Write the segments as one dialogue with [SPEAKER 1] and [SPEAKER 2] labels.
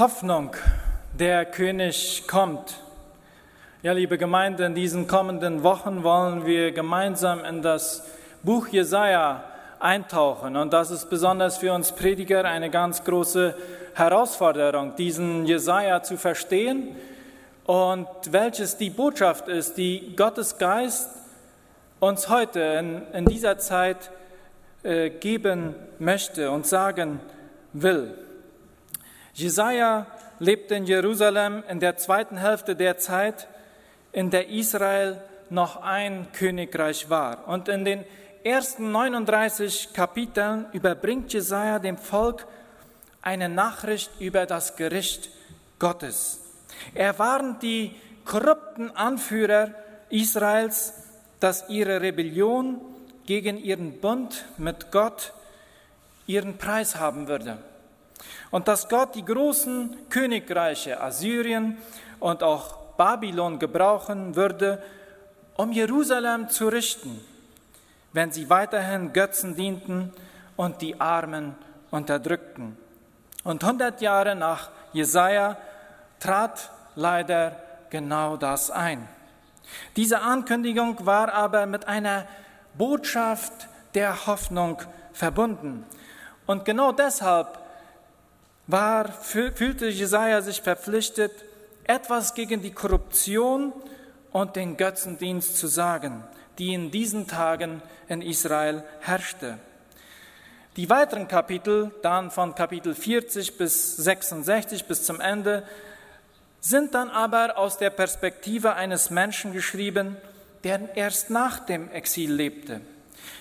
[SPEAKER 1] Hoffnung, der König kommt. Ja, liebe Gemeinde, in diesen kommenden Wochen wollen wir gemeinsam in das Buch Jesaja eintauchen. Und das ist besonders für uns Prediger eine ganz große Herausforderung, diesen Jesaja zu verstehen und welches die Botschaft ist, die Gottes Geist uns heute in, in dieser Zeit äh, geben möchte und sagen will. Jesaja lebte in Jerusalem in der zweiten Hälfte der Zeit, in der Israel noch ein Königreich war. Und in den ersten 39 Kapiteln überbringt Jesaja dem Volk eine Nachricht über das Gericht Gottes. Er warnt die korrupten Anführer Israels, dass ihre Rebellion gegen ihren Bund mit Gott ihren Preis haben würde. Und dass Gott die großen Königreiche Assyrien und auch Babylon gebrauchen würde, um Jerusalem zu richten, wenn sie weiterhin Götzen dienten und die Armen unterdrückten. Und 100 Jahre nach Jesaja trat leider genau das ein. Diese Ankündigung war aber mit einer Botschaft der Hoffnung verbunden. Und genau deshalb war, fühlte Jesaja sich verpflichtet, etwas gegen die Korruption und den Götzendienst zu sagen, die in diesen Tagen in Israel herrschte. Die weiteren Kapitel, dann von Kapitel 40 bis 66 bis zum Ende, sind dann aber aus der Perspektive eines Menschen geschrieben, der erst nach dem Exil lebte.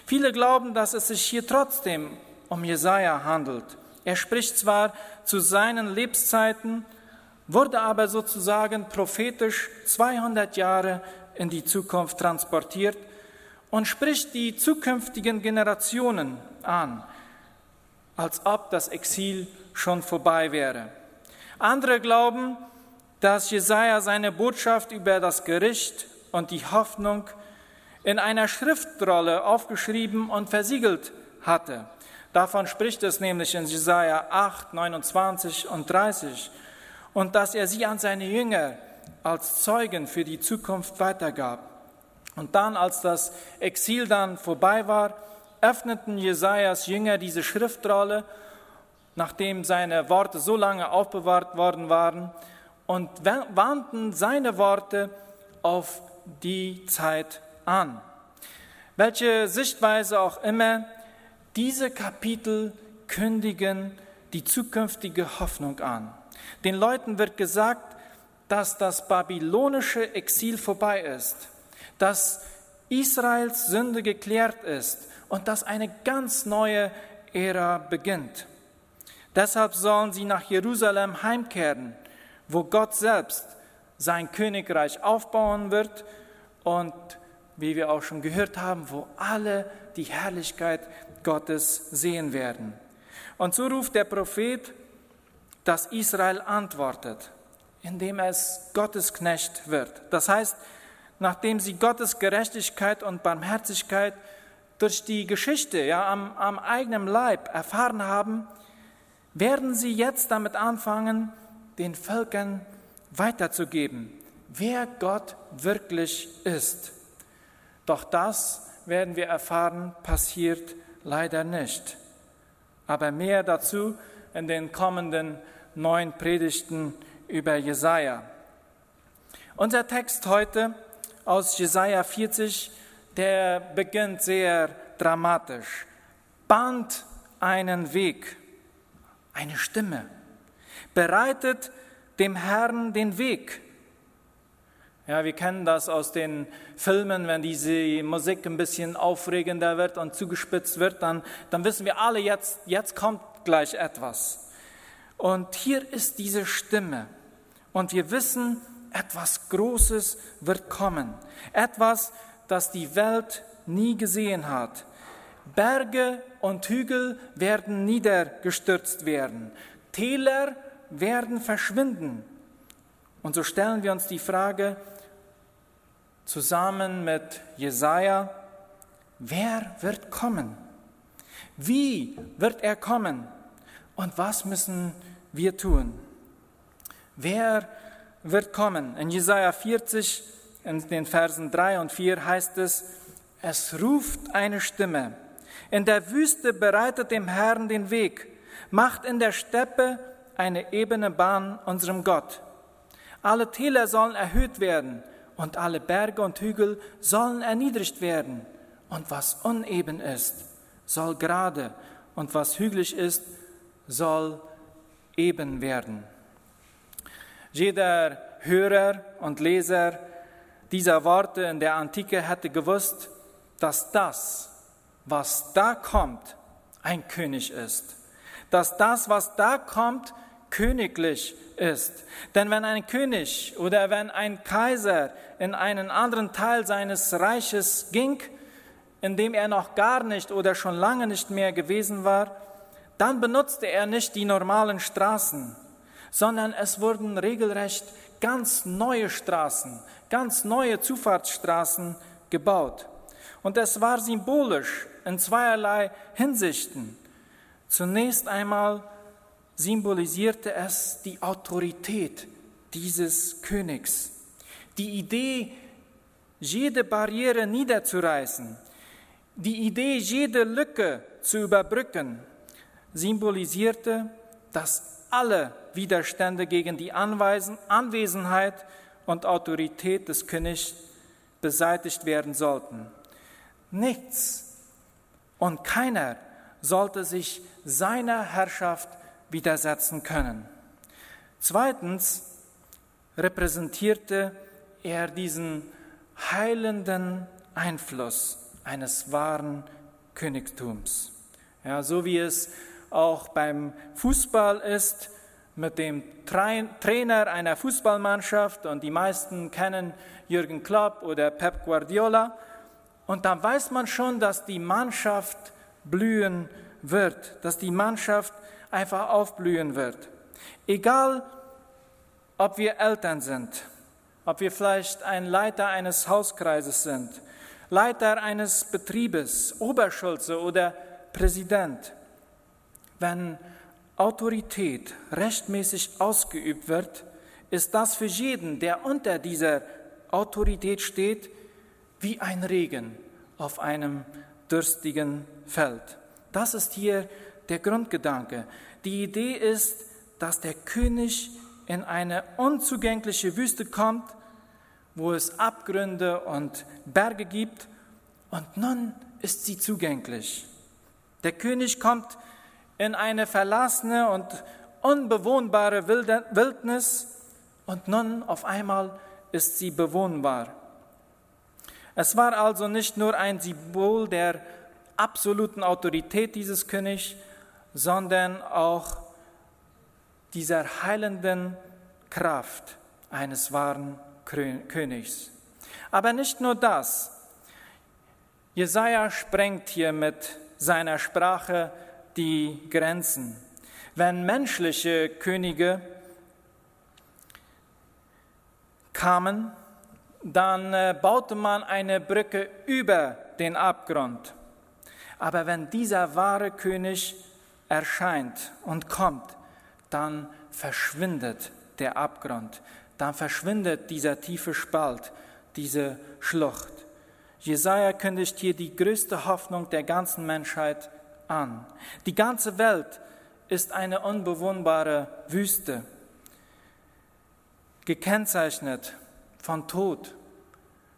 [SPEAKER 1] Viele glauben, dass es sich hier trotzdem um Jesaja handelt. Er spricht zwar zu seinen Lebenszeiten, wurde aber sozusagen prophetisch 200 Jahre in die Zukunft transportiert und spricht die zukünftigen Generationen an, als ob das Exil schon vorbei wäre. Andere glauben, dass Jesaja seine Botschaft über das Gericht und die Hoffnung in einer Schriftrolle aufgeschrieben und versiegelt hatte. Davon spricht es nämlich in Jesaja 8, 29 und 30. Und dass er sie an seine Jünger als Zeugen für die Zukunft weitergab. Und dann, als das Exil dann vorbei war, öffneten Jesajas Jünger diese Schriftrolle, nachdem seine Worte so lange aufbewahrt worden waren, und wandten seine Worte auf die Zeit an. Welche Sichtweise auch immer, diese Kapitel kündigen die zukünftige Hoffnung an. Den Leuten wird gesagt, dass das babylonische Exil vorbei ist, dass Israels Sünde geklärt ist und dass eine ganz neue Ära beginnt. Deshalb sollen sie nach Jerusalem heimkehren, wo Gott selbst sein Königreich aufbauen wird und, wie wir auch schon gehört haben, wo alle die Herrlichkeit Gottes sehen werden. Und so ruft der Prophet, dass Israel antwortet, indem es Gottes Knecht wird. Das heißt, nachdem sie Gottes Gerechtigkeit und Barmherzigkeit durch die Geschichte, ja, am, am eigenen Leib erfahren haben, werden sie jetzt damit anfangen, den Völkern weiterzugeben, wer Gott wirklich ist. Doch das werden wir erfahren, passiert leider nicht. Aber mehr dazu in den kommenden neun Predigten über Jesaja. Unser Text heute aus Jesaja 40, der beginnt sehr dramatisch. Band einen Weg, eine Stimme, bereitet dem Herrn den Weg. Ja, wir kennen das aus den Filmen, wenn diese Musik ein bisschen aufregender wird und zugespitzt wird, dann, dann wissen wir alle, jetzt, jetzt kommt gleich etwas. Und hier ist diese Stimme. Und wir wissen, etwas Großes wird kommen. Etwas, das die Welt nie gesehen hat. Berge und Hügel werden niedergestürzt werden. Täler werden verschwinden. Und so stellen wir uns die Frage, zusammen mit Jesaja, wer wird kommen? Wie wird er kommen? Und was müssen wir tun? Wer wird kommen? In Jesaja 40, in den Versen 3 und 4 heißt es, es ruft eine Stimme. In der Wüste bereitet dem Herrn den Weg, macht in der Steppe eine ebene Bahn unserem Gott. Alle Täler sollen erhöht werden und alle Berge und Hügel sollen erniedrigt werden. Und was uneben ist, soll gerade und was hügelig ist, soll eben werden. Jeder Hörer und Leser dieser Worte in der Antike hätte gewusst, dass das, was da kommt, ein König ist. Dass das, was da kommt, königlich ist. Denn wenn ein König oder wenn ein Kaiser in einen anderen Teil seines Reiches ging, in dem er noch gar nicht oder schon lange nicht mehr gewesen war, dann benutzte er nicht die normalen Straßen, sondern es wurden regelrecht ganz neue Straßen, ganz neue Zufahrtsstraßen gebaut. Und es war symbolisch in zweierlei Hinsichten. Zunächst einmal symbolisierte es die Autorität dieses Königs, die Idee, jede Barriere niederzureißen, die Idee, jede Lücke zu überbrücken, symbolisierte, dass alle Widerstände gegen die Anwesenheit und Autorität des Königs beseitigt werden sollten. Nichts und keiner sollte sich seiner Herrschaft widersetzen können. Zweitens repräsentierte er diesen heilenden Einfluss eines wahren Königtums. Ja, so wie es auch beim Fußball ist, mit dem Trainer einer Fußballmannschaft und die meisten kennen Jürgen Klopp oder Pep Guardiola. Und dann weiß man schon, dass die Mannschaft blühen wird, dass die Mannschaft einfach aufblühen wird. Egal, ob wir Eltern sind, ob wir vielleicht ein Leiter eines Hauskreises sind, Leiter eines Betriebes, Oberschulze oder Präsident. Wenn Autorität rechtmäßig ausgeübt wird, ist das für jeden, der unter dieser Autorität steht, wie ein Regen auf einem dürstigen Feld. Das ist hier der Grundgedanke. Die Idee ist, dass der König in eine unzugängliche Wüste kommt, wo es Abgründe und Berge gibt, und nun ist sie zugänglich. Der König kommt in eine verlassene und unbewohnbare Wildnis, und nun auf einmal ist sie bewohnbar. Es war also nicht nur ein Symbol der absoluten Autorität dieses Königs, sondern auch dieser heilenden Kraft eines wahren Königs. Aber nicht nur das. Jesaja sprengt hier mit seiner Sprache die Grenzen. Wenn menschliche Könige kamen, dann äh, baute man eine Brücke über den Abgrund. Aber wenn dieser wahre König erscheint und kommt, dann verschwindet der Abgrund, dann verschwindet dieser tiefe Spalt, diese Schlucht. Jesaja kündigt hier die größte Hoffnung der ganzen Menschheit an. Die ganze Welt ist eine unbewohnbare Wüste, gekennzeichnet von Tod,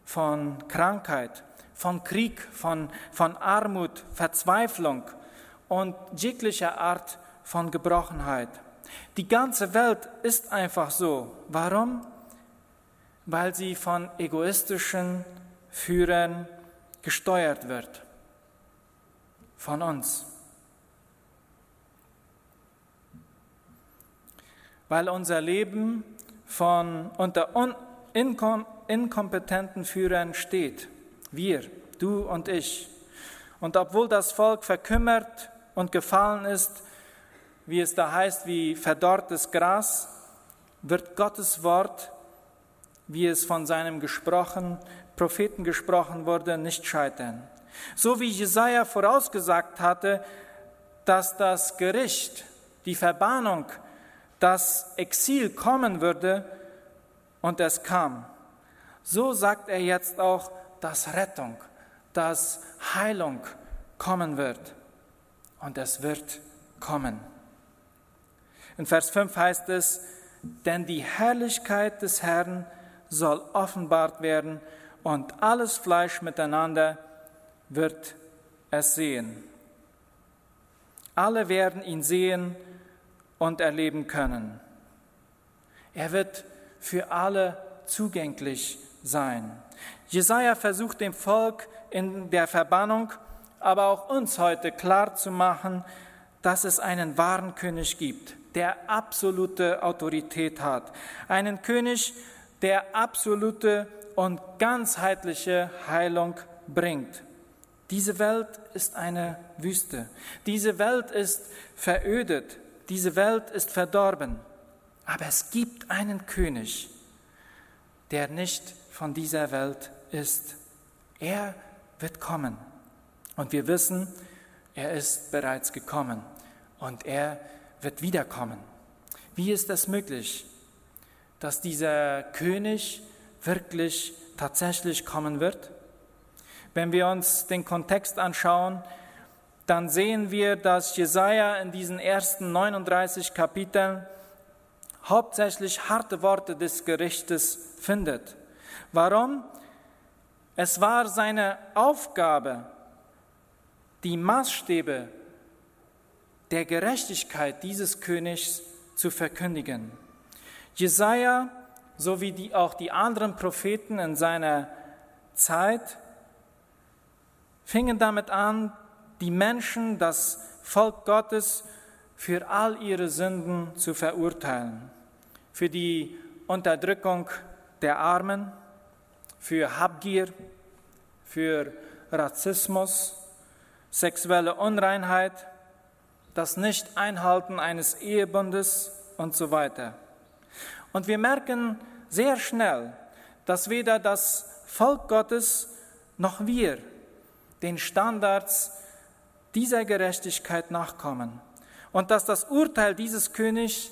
[SPEAKER 1] von Krankheit, von Krieg, von, von Armut, Verzweiflung und jeglicher Art von Gebrochenheit. Die ganze Welt ist einfach so. Warum? Weil sie von egoistischen Führern gesteuert wird. Von uns. Weil unser Leben von unter un, inkom, inkompetenten Führern steht. Wir, du und ich. Und obwohl das Volk verkümmert und gefallen ist, wie es da heißt, wie verdorrtes Gras, wird Gottes Wort, wie es von seinem gesprochen, Propheten gesprochen wurde, nicht scheitern. So wie Jesaja vorausgesagt hatte, dass das Gericht, die Verbannung dass Exil kommen würde und es kam. So sagt er jetzt auch, dass Rettung, dass Heilung kommen wird. Und es wird kommen. In Vers 5 heißt es, denn die Herrlichkeit des Herrn soll offenbart werden und alles Fleisch miteinander wird es sehen. Alle werden ihn sehen und erleben können. Er wird für alle zugänglich sein. Jesaja versucht dem Volk in der Verbannung, aber auch uns heute klar zu machen, dass es einen wahren König gibt, der absolute Autorität hat. Einen König, der absolute und ganzheitliche Heilung bringt. Diese Welt ist eine Wüste. Diese Welt ist verödet. Diese Welt ist verdorben. Aber es gibt einen König, der nicht von dieser Welt ist. Er wird kommen. Und wir wissen, er ist bereits gekommen und er wird wiederkommen. Wie ist das möglich, dass dieser König wirklich tatsächlich kommen wird? Wenn wir uns den Kontext anschauen, dann sehen wir, dass Jesaja in diesen ersten 39 Kapiteln hauptsächlich harte Worte des Gerichtes findet. Warum? Es war seine Aufgabe, die Maßstäbe der Gerechtigkeit dieses Königs zu verkündigen. Jesaja sowie die, auch die anderen Propheten in seiner Zeit fingen damit an, die Menschen, das Volk Gottes, für all ihre Sünden zu verurteilen. Für die Unterdrückung der Armen, für Habgier, für Rassismus, sexuelle Unreinheit, das Nicht-Einhalten eines Ehebundes und so weiter. Und wir merken sehr schnell, dass weder das Volk Gottes noch wir den Standards dieser Gerechtigkeit nachkommen und dass das Urteil dieses Königs,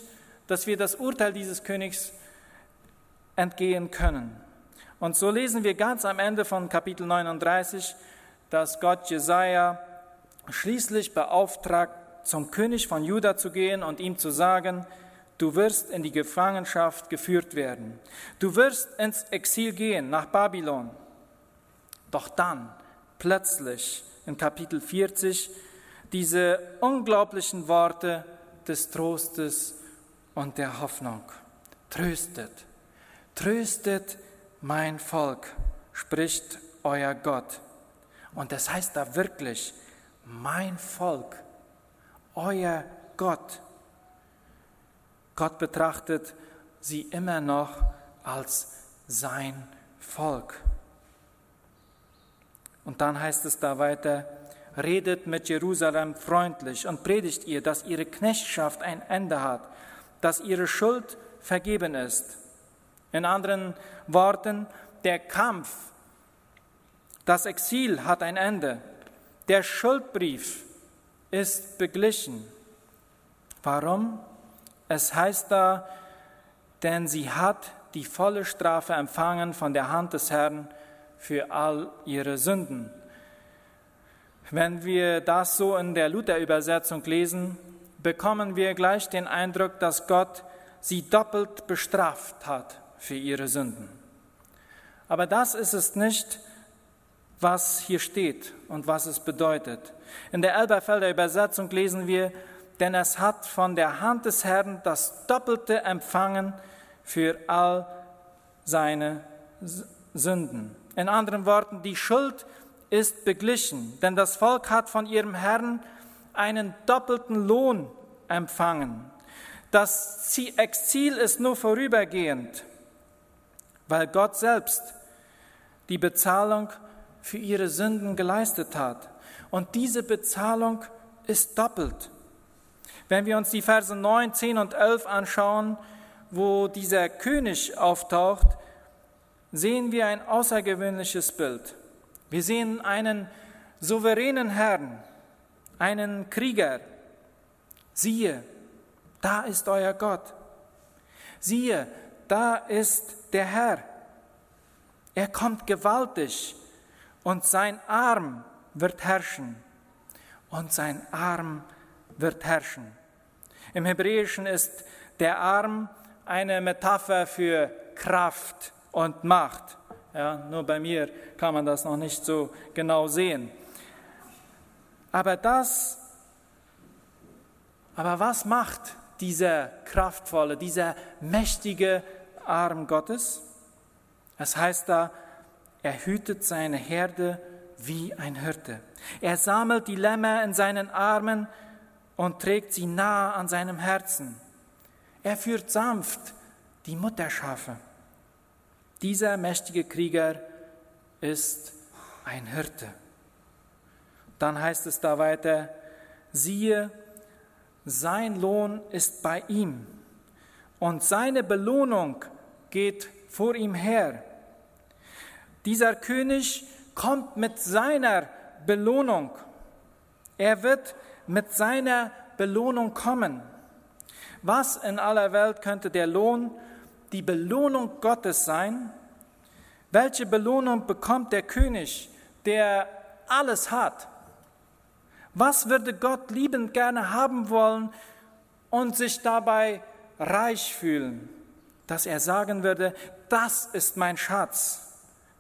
[SPEAKER 1] dass wir das Urteil dieses Königs entgehen können. Und so lesen wir ganz am Ende von Kapitel 39, dass Gott Jesaja schließlich beauftragt, zum König von Juda zu gehen und ihm zu sagen, du wirst in die Gefangenschaft geführt werden. Du wirst ins Exil gehen nach Babylon. Doch dann plötzlich in Kapitel 40 diese unglaublichen Worte des Trostes und der Hoffnung. Tröstet, tröstet mein Volk, spricht euer Gott. Und das heißt da wirklich, mein Volk, euer Gott. Gott betrachtet sie immer noch als sein Volk. Und dann heißt es da weiter, redet mit Jerusalem freundlich und predigt ihr, dass ihre Knechtschaft ein Ende hat, dass ihre Schuld vergeben ist. In anderen Worten, der Kampf, das Exil hat ein Ende. Der Schuldbrief ist beglichen. Warum? Es heißt da, denn sie hat die volle Strafe empfangen von der Hand des Herrn für all ihre Sünden. Wenn wir das so in der Luther-Übersetzung lesen, bekommen wir gleich den Eindruck, dass Gott sie doppelt bestraft hat für ihre Sünden. Aber das ist es nicht, was hier steht und was es bedeutet. In der Elberfelder Übersetzung lesen wir, denn es hat von der Hand des Herrn das Doppelte empfangen für all seine Sünden. In anderen Worten, die Schuld ist beglichen, denn das Volk hat von ihrem Herrn einen doppelten Lohn empfangen. Das Exil ist nur vorübergehend, weil Gott selbst die Bezahlung für ihre Sünden geleistet hat. Und diese Bezahlung ist doppelt. Wenn wir uns die Verse 9, 10 und 11 anschauen, wo dieser König auftaucht, sehen wir ein außergewöhnliches Bild. Wir sehen einen souveränen Herrn, einen Krieger. Siehe, da ist euer Gott. Siehe, da ist der Herr. Er kommt gewaltig und sein Arm wird herrschen. Und sein Arm wird herrschen. Im Hebräischen ist der Arm eine Metapher für Kraft und Macht. Ja, nur bei mir kann man das noch nicht so genau sehen. Aber das, aber was macht dieser kraftvolle, dieser mächtige Arm Gottes? Es heißt da, er hütet seine Herde wie ein Hirte. Er sammelt die Lämmer in seinen Armen und trägt sie nah an seinem Herzen. Er führt sanft die Mutterschafe. Dieser mächtige Krieger ist ein Hirte. Dann heißt es da weiter, siehe, sein Lohn ist bei ihm und seine Belohnung geht vor ihm her. Dieser König kommt mit seiner Belohnung. Er wird mit seiner Belohnung kommen. Was in aller Welt könnte der Lohn, die Belohnung Gottes sein? Welche Belohnung bekommt der König, der alles hat? Was würde Gott liebend gerne haben wollen und sich dabei reich fühlen, dass er sagen würde, das ist mein Schatz,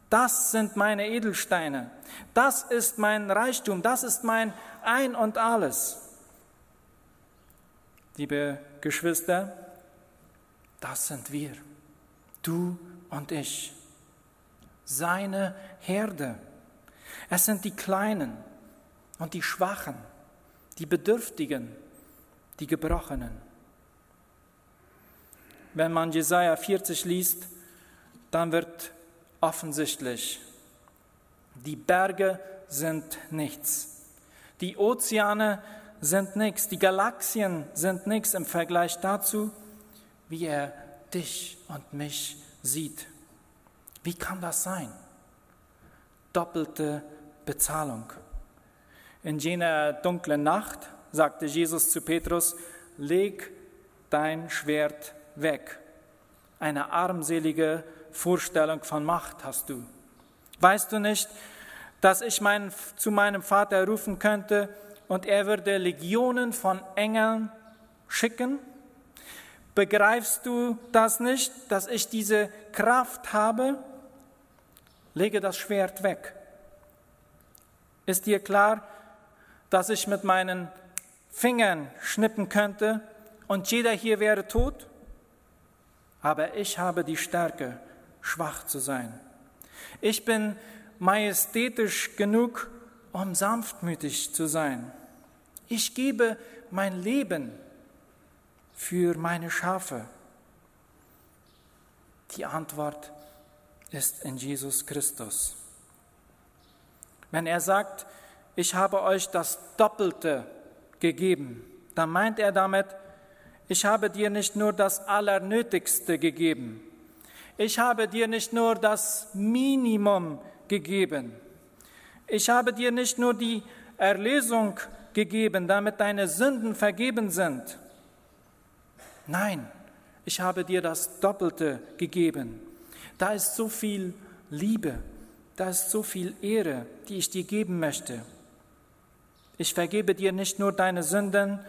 [SPEAKER 1] das sind meine Edelsteine, das ist mein Reichtum, das ist mein Ein und alles. Liebe Geschwister, das sind wir, du und ich, seine Herde. Es sind die Kleinen und die Schwachen, die Bedürftigen, die Gebrochenen. Wenn man Jesaja 40 liest, dann wird offensichtlich, die Berge sind nichts, die Ozeane sind nichts, die Galaxien sind nichts im Vergleich dazu, wie er dich und mich sieht. Wie kann das sein? Doppelte Bezahlung. In jener dunklen Nacht sagte Jesus zu Petrus, leg dein Schwert weg. Eine armselige Vorstellung von Macht hast du. Weißt du nicht, dass ich mein, zu meinem Vater rufen könnte und er würde Legionen von Engeln schicken? Begreifst du das nicht, dass ich diese Kraft habe? Lege das Schwert weg. Ist dir klar, dass ich mit meinen Fingern schnippen könnte und jeder hier wäre tot? Aber ich habe die Stärke, schwach zu sein. Ich bin majestätisch genug, um sanftmütig zu sein. Ich gebe mein Leben für meine Schafe. Die Antwort ist in Jesus Christus. Wenn er sagt, ich habe euch das Doppelte gegeben, dann meint er damit, ich habe dir nicht nur das Allernötigste gegeben, ich habe dir nicht nur das Minimum gegeben. Ich habe dir nicht nur die Erlösung gegeben, damit deine Sünden vergeben sind. Nein, ich habe dir das Doppelte gegeben. Da ist so viel Liebe, da ist so viel Ehre, die ich dir geben möchte. Ich vergebe dir nicht nur deine Sünden,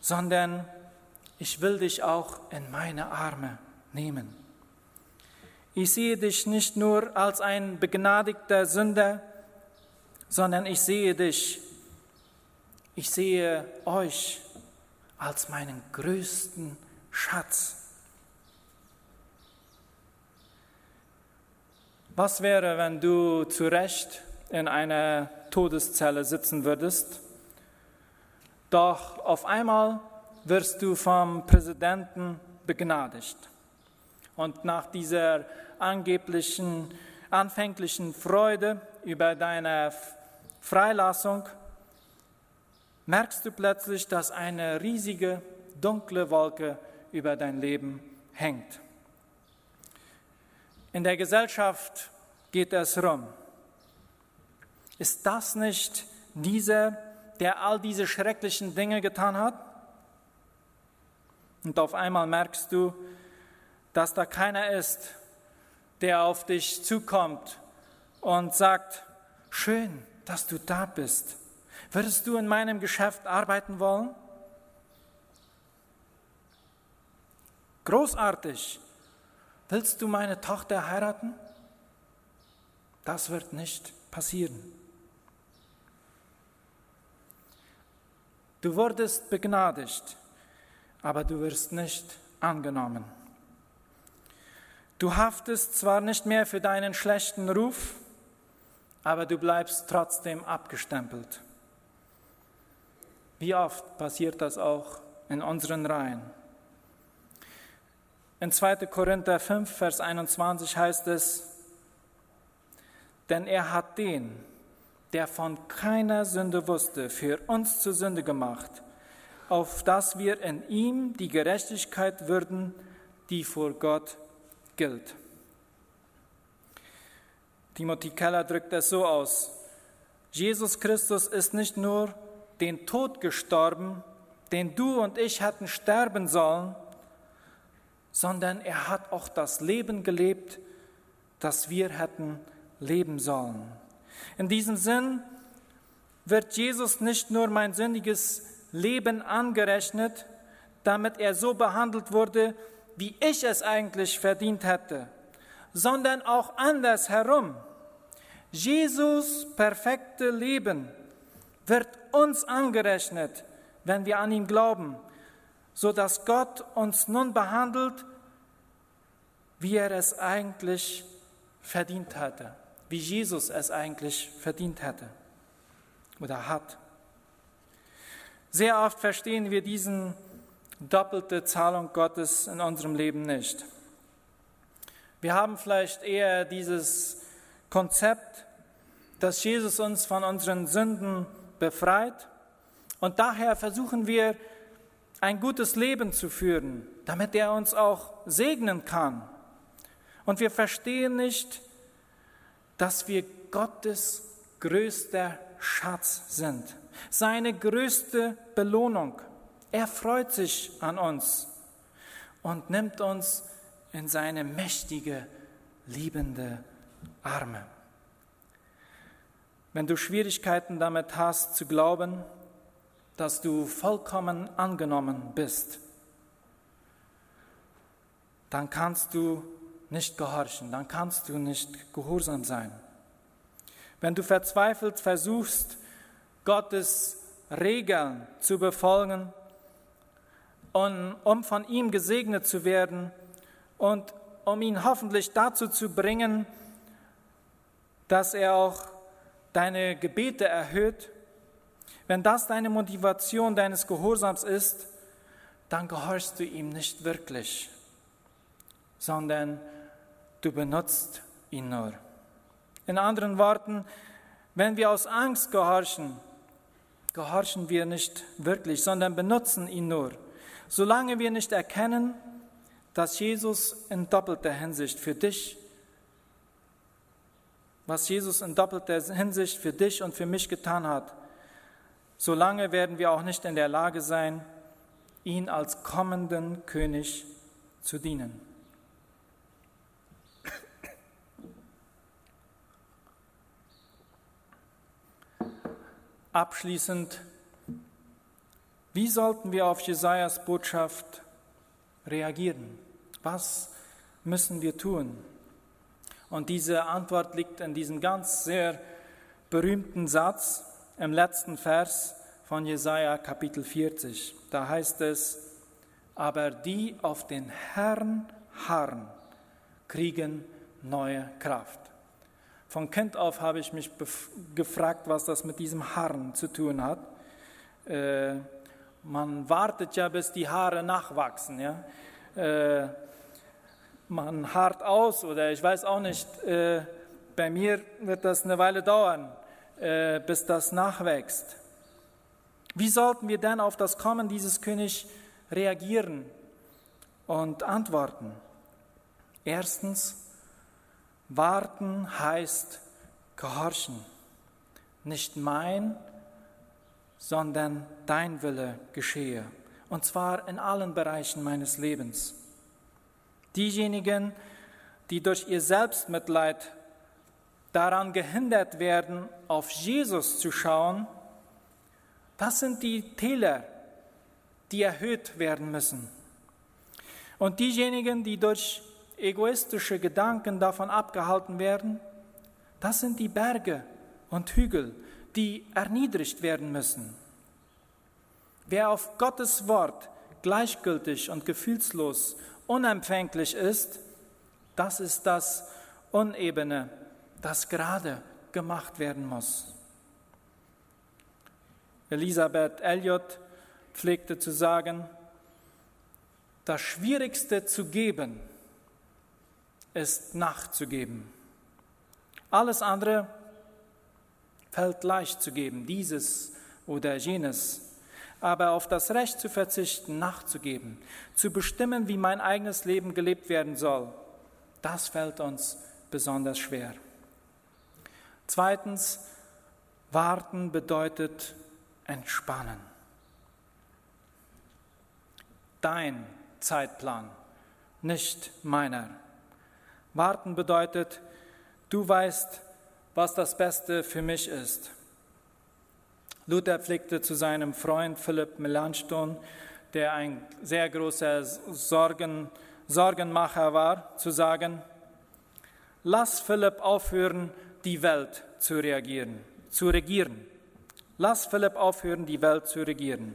[SPEAKER 1] sondern ich will dich auch in meine Arme nehmen. Ich sehe dich nicht nur als ein begnadigter Sünder, sondern ich sehe dich, ich sehe euch als meinen größten Schatz. Was wäre, wenn du zu Recht in einer Todeszelle sitzen würdest, doch auf einmal wirst du vom Präsidenten begnadigt. Und nach dieser angeblichen anfänglichen Freude über deine Freilassung merkst du plötzlich, dass eine riesige dunkle Wolke über dein Leben hängt. In der Gesellschaft geht es rum. Ist das nicht dieser, der all diese schrecklichen Dinge getan hat? Und auf einmal merkst du, dass da keiner ist, der auf dich zukommt und sagt, schön, dass du da bist. Würdest du in meinem Geschäft arbeiten wollen? Großartig. Willst du meine Tochter heiraten? Das wird nicht passieren. Du wurdest begnadigt, aber du wirst nicht angenommen. Du haftest zwar nicht mehr für deinen schlechten Ruf, aber du bleibst trotzdem abgestempelt. Wie oft passiert das auch in unseren Reihen? In 2. Korinther 5, Vers 21 heißt es, denn er hat den, der von keiner Sünde wusste, für uns zur Sünde gemacht, auf dass wir in ihm die Gerechtigkeit würden, die vor Gott gilt. Timothy Keller drückt es so aus, Jesus Christus ist nicht nur den Tod gestorben, den du und ich hätten sterben sollen, sondern er hat auch das Leben gelebt, das wir hätten leben sollen. In diesem Sinn wird Jesus nicht nur mein sündiges Leben angerechnet, damit er so behandelt wurde, wie ich es eigentlich verdient hätte, sondern auch andersherum. Jesus perfekte Leben wird uns angerechnet, wenn wir an ihn glauben, so dass Gott uns nun behandelt, wie er es eigentlich verdient hatte wie Jesus es eigentlich verdient hätte oder hat. Sehr oft verstehen wir diesen doppelte Zahlung Gottes in unserem Leben nicht. Wir haben vielleicht eher dieses Konzept, dass Jesus uns von unseren Sünden befreit und daher versuchen wir ein gutes Leben zu führen, damit er uns auch segnen kann. Und wir verstehen nicht, dass wir Gottes größter Schatz sind, seine größte Belohnung. Er freut sich an uns und nimmt uns in seine mächtige, liebende Arme. Wenn du Schwierigkeiten damit hast zu glauben, dass du vollkommen angenommen bist, dann kannst du nicht gehorchen, dann kannst du nicht gehorsam sein. Wenn du verzweifelt versuchst, Gottes Regeln zu befolgen, und, um von ihm gesegnet zu werden und um ihn hoffentlich dazu zu bringen, dass er auch deine Gebete erhöht, wenn das deine Motivation deines Gehorsams ist, dann gehorchst du ihm nicht wirklich, sondern du benutzt ihn nur. In anderen Worten, wenn wir aus Angst gehorchen, gehorchen wir nicht wirklich, sondern benutzen ihn nur. Solange wir nicht erkennen, dass Jesus in doppelter Hinsicht für dich, was Jesus in doppelter Hinsicht für dich und für mich getan hat, solange werden wir auch nicht in der Lage sein, ihn als kommenden König zu dienen. Abschließend, wie sollten wir auf Jesajas Botschaft reagieren? Was müssen wir tun? Und diese Antwort liegt in diesem ganz sehr berühmten Satz im letzten Vers von Jesaja Kapitel 40. Da heißt es: Aber die auf den Herrn harren, kriegen neue Kraft. Von Kind auf habe ich mich gefragt, was das mit diesem Haaren zu tun hat. Äh, man wartet ja, bis die Haare nachwachsen. Ja? Äh, man haart aus oder ich weiß auch nicht. Äh, bei mir wird das eine Weile dauern, äh, bis das nachwächst. Wie sollten wir denn auf das Kommen dieses Königs reagieren und antworten? Erstens, Warten heißt gehorchen. Nicht mein, sondern dein Wille geschehe. Und zwar in allen Bereichen meines Lebens. Diejenigen, die durch ihr Selbstmitleid daran gehindert werden, auf Jesus zu schauen, das sind die Täler, die erhöht werden müssen. Und diejenigen, die durch egoistische Gedanken davon abgehalten werden, das sind die Berge und Hügel, die erniedrigt werden müssen. Wer auf Gottes Wort gleichgültig und gefühlslos, unempfänglich ist, das ist das Unebene, das gerade gemacht werden muss. Elisabeth Elliot pflegte zu sagen, das Schwierigste zu geben ist nachzugeben. Alles andere fällt leicht zu geben, dieses oder jenes. Aber auf das Recht zu verzichten, nachzugeben, zu bestimmen, wie mein eigenes Leben gelebt werden soll, das fällt uns besonders schwer. Zweitens, warten bedeutet entspannen. Dein Zeitplan, nicht meiner. Warten bedeutet, du weißt, was das Beste für mich ist. Luther pflegte zu seinem Freund Philipp Melanchthon, der ein sehr großer Sorgen, Sorgenmacher war, zu sagen, lass Philipp aufhören, die Welt zu reagieren, zu regieren. Lass Philipp aufhören, die Welt zu regieren.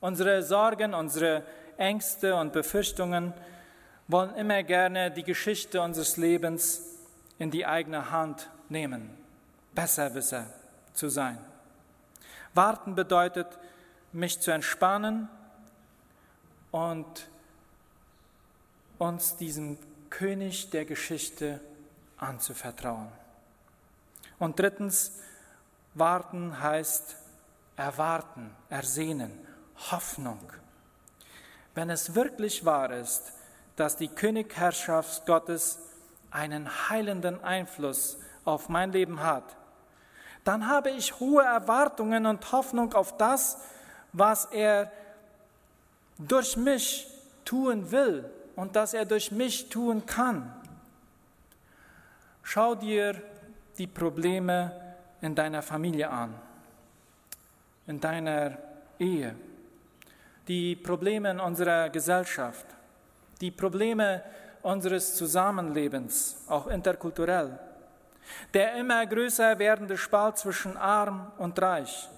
[SPEAKER 1] Unsere Sorgen, unsere Ängste und Befürchtungen wollen immer gerne die Geschichte unseres Lebens in die eigene Hand nehmen, Besserwisser zu sein. Warten bedeutet, mich zu entspannen und uns diesem König der Geschichte anzuvertrauen. Und drittens, warten heißt erwarten, ersehnen, Hoffnung. Wenn es wirklich wahr ist, dass die Königherrschaft Gottes einen heilenden Einfluss auf mein Leben hat, dann habe ich hohe Erwartungen und Hoffnung auf das, was er durch mich tun will und das er durch mich tun kann. Schau dir die Probleme in deiner Familie an, in deiner Ehe, die Probleme in unserer Gesellschaft, die Probleme unseres Zusammenlebens, auch interkulturell, der immer größer werdende Spalt zwischen arm und reich.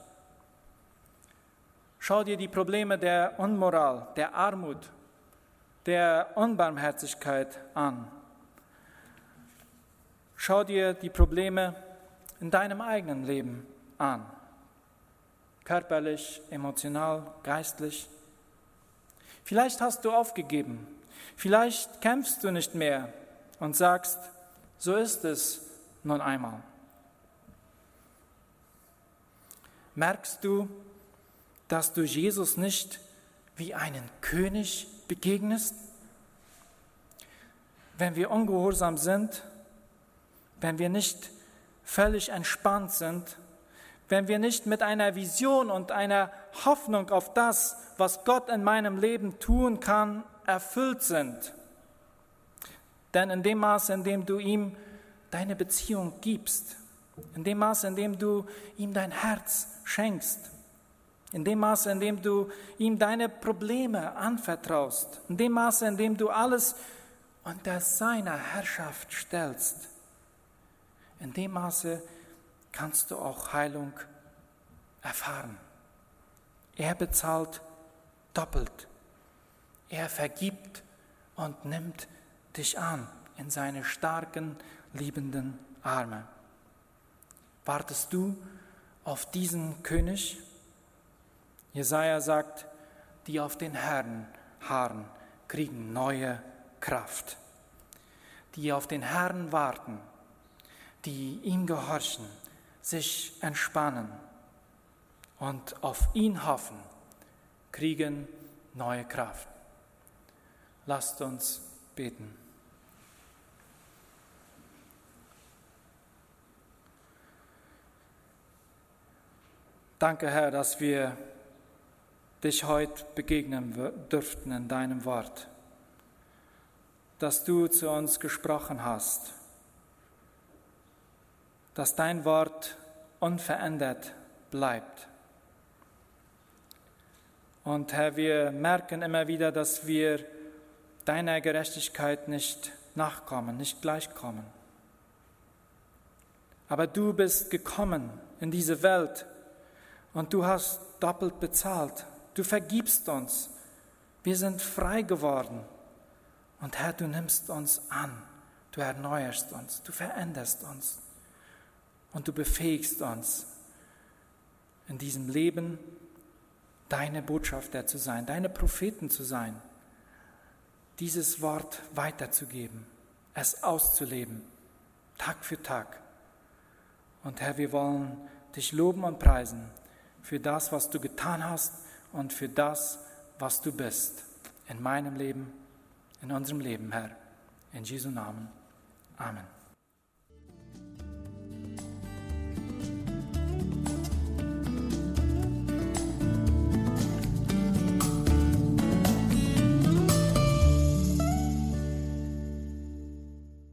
[SPEAKER 1] Schau dir die Probleme der Unmoral, der Armut, der Unbarmherzigkeit an. Schau dir die Probleme in deinem eigenen Leben an. Körperlich, emotional, geistlich. Vielleicht hast du aufgegeben. Vielleicht kämpfst du nicht mehr und sagst, so ist es nun einmal. Merkst du, dass du Jesus nicht wie einen König begegnest? Wenn wir ungehorsam sind, wenn wir nicht völlig entspannt sind, wenn wir nicht mit einer Vision und einer Hoffnung auf das, was Gott in meinem Leben tun kann, erfüllt sind. Denn in dem Maße, in dem du ihm deine Beziehung gibst, in dem Maße, in dem du ihm dein Herz schenkst, in dem Maße, in dem du ihm deine Probleme anvertraust, in dem Maße, in dem du alles unter seiner Herrschaft stellst, in dem Maße kannst du auch Heilung erfahren. Er bezahlt doppelt. Er vergibt und nimmt dich an in seine starken, liebenden Arme. Wartest du auf diesen König? Jesaja sagt, die auf den Herrn harren, kriegen neue Kraft. Die auf den Herrn warten, die ihm gehorchen, sich entspannen und auf ihn hoffen, kriegen neue Kraft. Lasst uns beten. Danke, Herr, dass wir dich heute begegnen dürften in deinem Wort. dass du zu uns gesprochen hast, dass dein Wort unverändert bleibt. Und Herr, wir merken immer wieder, dass wir deiner Gerechtigkeit nicht nachkommen, nicht gleichkommen. Aber du bist gekommen in diese Welt und du hast doppelt bezahlt. Du vergibst uns. Wir sind frei geworden. Und Herr, du nimmst uns an, du erneuerst uns, du veränderst uns und du befähigst uns, in diesem Leben deine Botschafter zu sein, deine Propheten zu sein, dieses Wort weiterzugeben, es auszuleben, Tag für Tag. Und Herr, wir wollen dich loben und preisen für das, was du getan hast und für das, was du bist in meinem Leben in unserem Leben, Herr. In Jesu Namen. Amen.